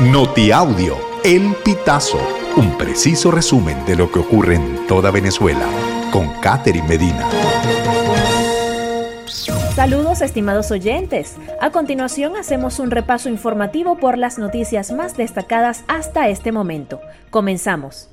Notiaudio, El Pitazo, un preciso resumen de lo que ocurre en toda Venezuela, con Catherine Medina. Saludos estimados oyentes. A continuación hacemos un repaso informativo por las noticias más destacadas hasta este momento. Comenzamos.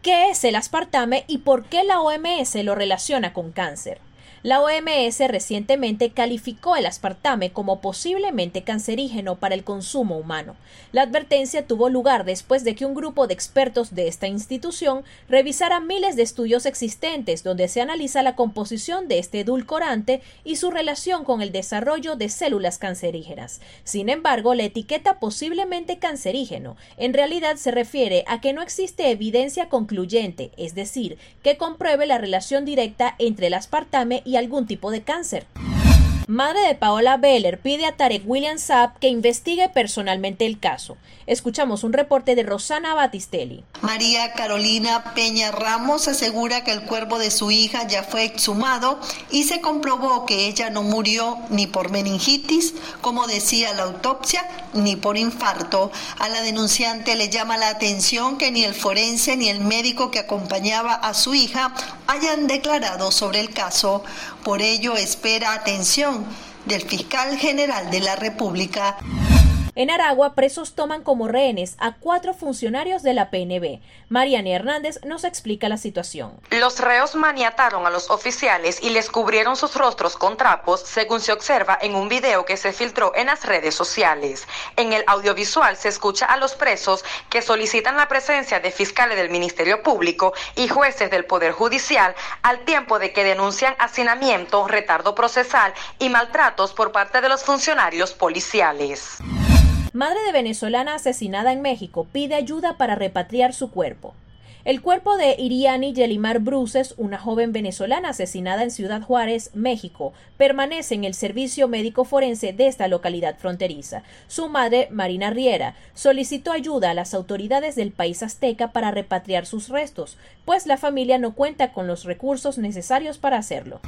¿Qué es el aspartame y por qué la OMS lo relaciona con cáncer? La OMS recientemente calificó el aspartame como posiblemente cancerígeno para el consumo humano. La advertencia tuvo lugar después de que un grupo de expertos de esta institución revisara miles de estudios existentes donde se analiza la composición de este edulcorante y su relación con el desarrollo de células cancerígenas. Sin embargo, la etiqueta posiblemente cancerígeno en realidad se refiere a que no existe evidencia concluyente, es decir, que compruebe la relación directa entre el aspartame y algún tipo de cáncer. Madre de Paola Beller pide a Tarek William Saab que investigue personalmente el caso. Escuchamos un reporte de Rosana Batistelli. María Carolina Peña Ramos asegura que el cuerpo de su hija ya fue exhumado y se comprobó que ella no murió ni por meningitis, como decía la autopsia, ni por infarto. A la denunciante le llama la atención que ni el forense ni el médico que acompañaba a su hija hayan declarado sobre el caso. Por ello espera atención del fiscal general de la República. En Aragua, presos toman como rehenes a cuatro funcionarios de la PNB. Mariana Hernández nos explica la situación. Los reos maniataron a los oficiales y les cubrieron sus rostros con trapos, según se observa en un video que se filtró en las redes sociales. En el audiovisual se escucha a los presos que solicitan la presencia de fiscales del Ministerio Público y jueces del Poder Judicial al tiempo de que denuncian hacinamiento, retardo procesal y maltratos por parte de los funcionarios policiales. Madre de venezolana asesinada en México pide ayuda para repatriar su cuerpo. El cuerpo de Iriani Yelimar Bruces, una joven venezolana asesinada en Ciudad Juárez, México, permanece en el servicio médico forense de esta localidad fronteriza. Su madre, Marina Riera, solicitó ayuda a las autoridades del país azteca para repatriar sus restos, pues la familia no cuenta con los recursos necesarios para hacerlo.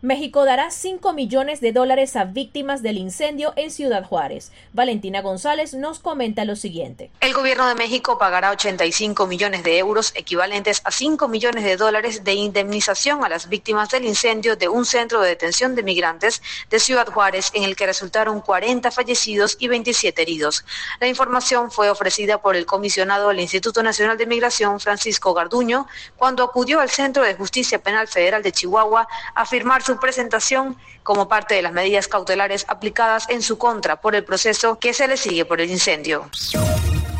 México dará 5 millones de dólares a víctimas del incendio en Ciudad Juárez. Valentina González nos comenta lo siguiente. El gobierno de México pagará 85 millones de euros, equivalentes a 5 millones de dólares de indemnización a las víctimas del incendio de un centro de detención de migrantes de Ciudad Juárez, en el que resultaron 40 fallecidos y 27 heridos. La información fue ofrecida por el comisionado del Instituto Nacional de Migración, Francisco Garduño, cuando acudió al Centro de Justicia Penal Federal de Chihuahua a firmar su presentación como parte de las medidas cautelares aplicadas en su contra por el proceso que se le sigue por el incendio.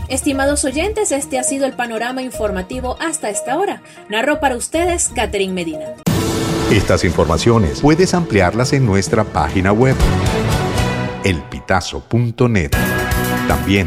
Estimados oyentes, este ha sido el panorama informativo hasta esta hora. Narró para ustedes Catherine Medina. Estas informaciones puedes ampliarlas en nuestra página web, elpitazo.net. También